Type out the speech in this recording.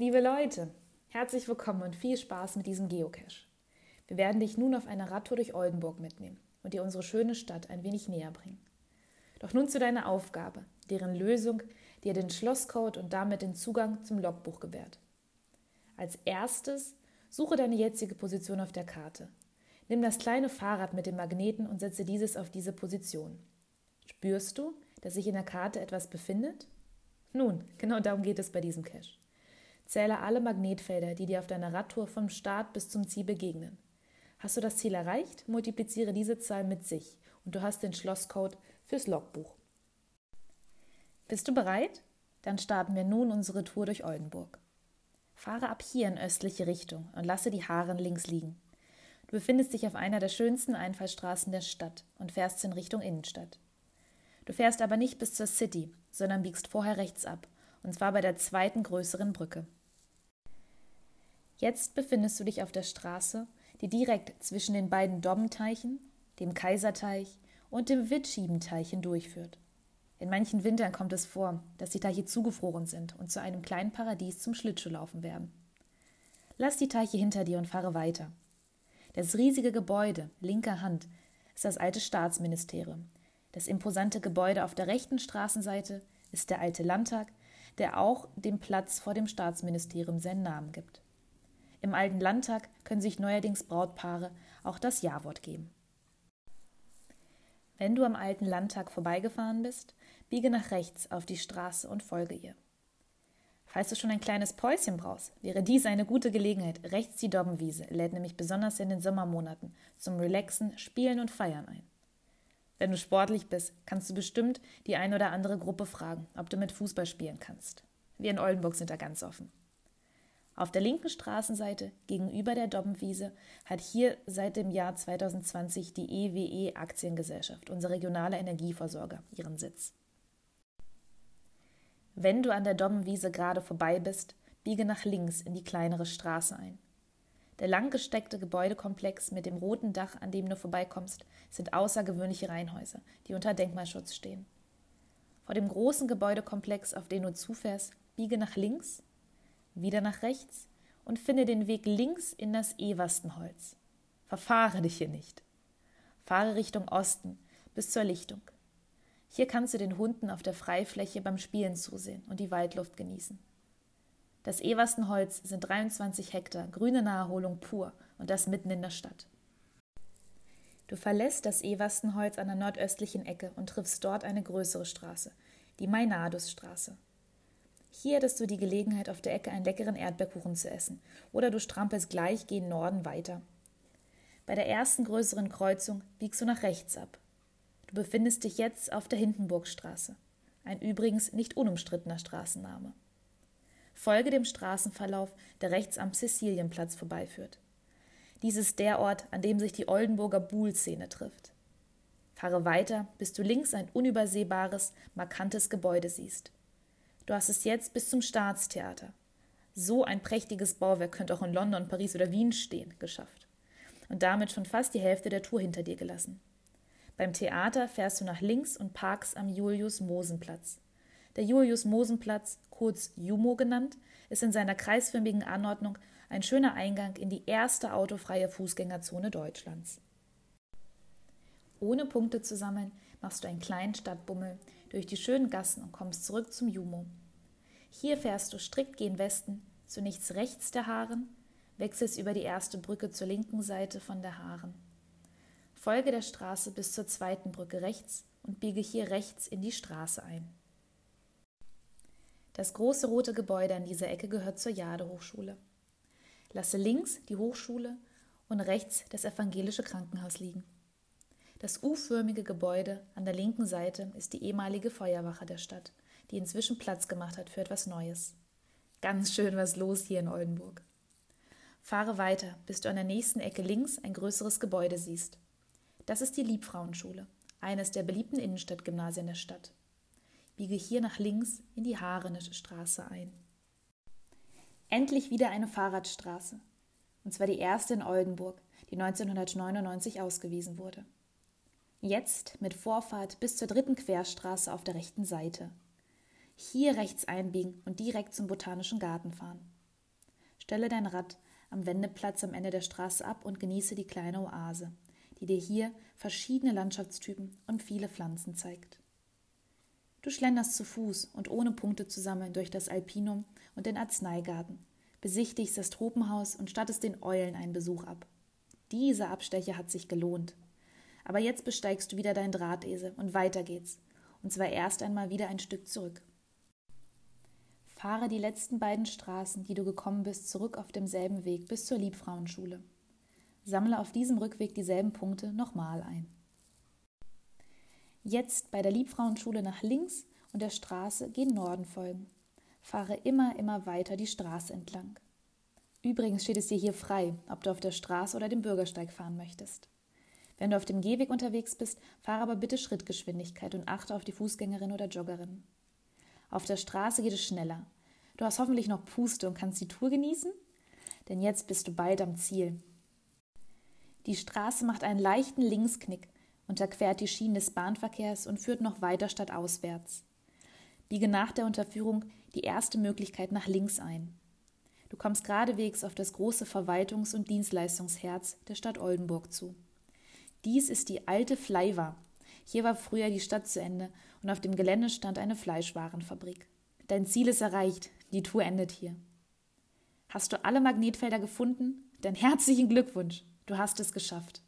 Liebe Leute, herzlich willkommen und viel Spaß mit diesem Geocache. Wir werden dich nun auf eine Radtour durch Oldenburg mitnehmen und dir unsere schöne Stadt ein wenig näher bringen. Doch nun zu deiner Aufgabe, deren Lösung dir den Schlosscode und damit den Zugang zum Logbuch gewährt. Als erstes suche deine jetzige Position auf der Karte. Nimm das kleine Fahrrad mit dem Magneten und setze dieses auf diese Position. Spürst du, dass sich in der Karte etwas befindet? Nun, genau darum geht es bei diesem Cache. Zähle alle Magnetfelder, die dir auf deiner Radtour vom Start bis zum Ziel begegnen. Hast du das Ziel erreicht, multipliziere diese Zahl mit sich und du hast den Schlosscode fürs Logbuch. Bist du bereit? Dann starten wir nun unsere Tour durch Oldenburg. Fahre ab hier in östliche Richtung und lasse die Haaren links liegen. Du befindest dich auf einer der schönsten Einfallstraßen der Stadt und fährst in Richtung Innenstadt. Du fährst aber nicht bis zur City, sondern biegst vorher rechts ab, und zwar bei der zweiten größeren Brücke. Jetzt befindest du dich auf der Straße, die direkt zwischen den beiden Dommenteichen, dem Kaiserteich und dem Witschiebenteich hindurchführt. In manchen Wintern kommt es vor, dass die Teiche zugefroren sind und zu einem kleinen Paradies zum Schlittschuhlaufen werden. Lass die Teiche hinter dir und fahre weiter. Das riesige Gebäude, linker Hand, ist das alte Staatsministerium, das imposante Gebäude auf der rechten Straßenseite ist der alte Landtag, der auch dem Platz vor dem Staatsministerium seinen Namen gibt. Im alten Landtag können sich neuerdings Brautpaare auch das Ja-Wort geben. Wenn du am alten Landtag vorbeigefahren bist, biege nach rechts auf die Straße und folge ihr. Falls du schon ein kleines Päuschen brauchst, wäre dies eine gute Gelegenheit. Rechts die Dobbenwiese lädt nämlich besonders in den Sommermonaten zum Relaxen, Spielen und Feiern ein. Wenn du sportlich bist, kannst du bestimmt die ein oder andere Gruppe fragen, ob du mit Fußball spielen kannst. Wir in Oldenburg sind da ganz offen. Auf der linken Straßenseite gegenüber der Dobbenwiese hat hier seit dem Jahr 2020 die EWE Aktiengesellschaft, unser regionaler Energieversorger, ihren Sitz. Wenn du an der Dobbenwiese gerade vorbei bist, biege nach links in die kleinere Straße ein. Der langgesteckte Gebäudekomplex mit dem roten Dach, an dem du vorbeikommst, sind außergewöhnliche Reihenhäuser, die unter Denkmalschutz stehen. Vor dem großen Gebäudekomplex, auf den du zufährst, biege nach links, wieder nach rechts und finde den Weg links in das Ewastenholz. Verfahre dich hier nicht. Fahre Richtung Osten bis zur Lichtung. Hier kannst du den Hunden auf der Freifläche beim Spielen zusehen und die Waldluft genießen. Das Everstenholz sind 23 Hektar grüne Naherholung pur und das mitten in der Stadt. Du verlässt das Everstenholz an der nordöstlichen Ecke und triffst dort eine größere Straße, die Mainadusstraße. Hier hättest du die Gelegenheit, auf der Ecke einen leckeren Erdbeerkuchen zu essen, oder du strampelst gleich gen Norden weiter. Bei der ersten größeren Kreuzung biegst du nach rechts ab. Du befindest dich jetzt auf der Hindenburgstraße, ein übrigens nicht unumstrittener Straßenname. Folge dem Straßenverlauf, der rechts am Cäcilienplatz vorbeiführt. Dies ist der Ort, an dem sich die Oldenburger Buhl-Szene trifft. Fahre weiter, bis du links ein unübersehbares, markantes Gebäude siehst. Du hast es jetzt bis zum Staatstheater. So ein prächtiges Bauwerk könnte auch in London, Paris oder Wien stehen, geschafft. Und damit schon fast die Hälfte der Tour hinter dir gelassen. Beim Theater fährst du nach links und parkst am Julius-Mosen-Platz. Der Julius-Mosen-Platz, kurz JUMO genannt, ist in seiner kreisförmigen Anordnung ein schöner Eingang in die erste autofreie Fußgängerzone Deutschlands. Ohne Punkte zu sammeln, machst du einen kleinen Stadtbummel durch die schönen Gassen und kommst zurück zum JUMO. Hier fährst du strikt gen Westen, zunächst rechts der Haaren, wechselst über die erste Brücke zur linken Seite von der Haaren. Folge der Straße bis zur zweiten Brücke rechts und biege hier rechts in die Straße ein. Das große rote Gebäude an dieser Ecke gehört zur Jade-Hochschule. Lasse links die Hochschule und rechts das evangelische Krankenhaus liegen. Das U-förmige Gebäude an der linken Seite ist die ehemalige Feuerwache der Stadt, die inzwischen Platz gemacht hat für etwas Neues. Ganz schön was los hier in Oldenburg. Fahre weiter, bis du an der nächsten Ecke links ein größeres Gebäude siehst. Das ist die Liebfrauenschule, eines der beliebten Innenstadtgymnasien der Stadt biege hier nach links in die Haarenische Straße ein. Endlich wieder eine Fahrradstraße, und zwar die erste in Oldenburg, die 1999 ausgewiesen wurde. Jetzt mit Vorfahrt bis zur dritten Querstraße auf der rechten Seite. Hier rechts einbiegen und direkt zum Botanischen Garten fahren. Stelle dein Rad am Wendeplatz am Ende der Straße ab und genieße die kleine Oase, die dir hier verschiedene Landschaftstypen und viele Pflanzen zeigt. Du schlenderst zu Fuß und ohne Punkte zu sammeln durch das Alpinum und den Arzneigarten, besichtigst das Tropenhaus und stattest den Eulen einen Besuch ab. Dieser Abstecher hat sich gelohnt. Aber jetzt besteigst du wieder dein Drahtesel und weiter geht's, und zwar erst einmal wieder ein Stück zurück. Fahre die letzten beiden Straßen, die du gekommen bist, zurück auf demselben Weg bis zur Liebfrauenschule. Sammle auf diesem Rückweg dieselben Punkte nochmal ein. Jetzt bei der Liebfrauenschule nach links und der Straße gen Norden folgen. Fahre immer, immer weiter die Straße entlang. Übrigens steht es dir hier frei, ob du auf der Straße oder dem Bürgersteig fahren möchtest. Wenn du auf dem Gehweg unterwegs bist, fahre aber bitte Schrittgeschwindigkeit und achte auf die Fußgängerin oder Joggerin. Auf der Straße geht es schneller. Du hast hoffentlich noch Puste und kannst die Tour genießen, denn jetzt bist du bald am Ziel. Die Straße macht einen leichten Linksknick unterquert die Schienen des Bahnverkehrs und führt noch weiter stadtauswärts. Biege nach der Unterführung die erste Möglichkeit nach links ein. Du kommst geradewegs auf das große Verwaltungs- und Dienstleistungsherz der Stadt Oldenburg zu. Dies ist die alte Fleiwa. Hier war früher die Stadt zu Ende und auf dem Gelände stand eine Fleischwarenfabrik. Dein Ziel ist erreicht, die Tour endet hier. Hast du alle Magnetfelder gefunden? Dann herzlichen Glückwunsch, du hast es geschafft.